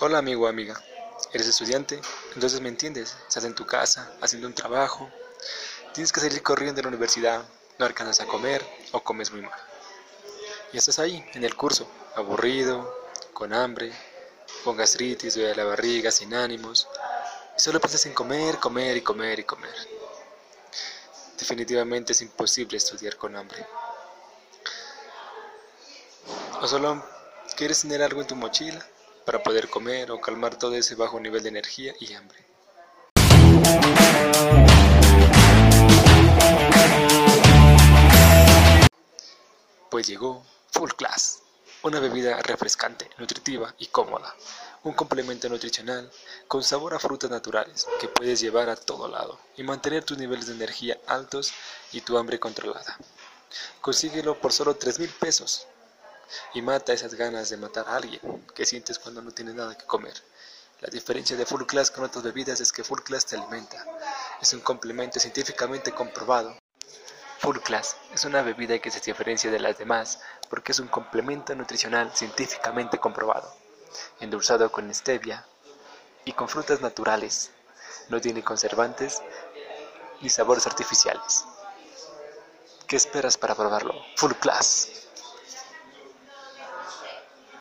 Hola amigo amiga, ¿eres estudiante? Entonces me entiendes, estás en tu casa, haciendo un trabajo, tienes que salir corriendo de la universidad, no alcanzas a comer o comes muy mal. Y estás ahí, en el curso, aburrido, con hambre, con gastritis, duele la barriga, sin ánimos, y solo piensas en comer, comer y comer y comer. Definitivamente es imposible estudiar con hambre. O solo quieres tener algo en tu mochila para poder comer o calmar todo ese bajo nivel de energía y hambre. Pues llegó Full Class, una bebida refrescante, nutritiva y cómoda, un complemento nutricional con sabor a frutas naturales que puedes llevar a todo lado y mantener tus niveles de energía altos y tu hambre controlada. Consíguelo por solo 3 mil pesos y mata esas ganas de matar a alguien que sientes cuando no tienes nada que comer. La diferencia de Full Class con otras bebidas es que Full Class te alimenta. Es un complemento científicamente comprobado. Full Class es una bebida que se diferencia de las demás porque es un complemento nutricional científicamente comprobado, endulzado con stevia y con frutas naturales. No tiene conservantes ni sabores artificiales. ¿Qué esperas para probarlo? Full Class.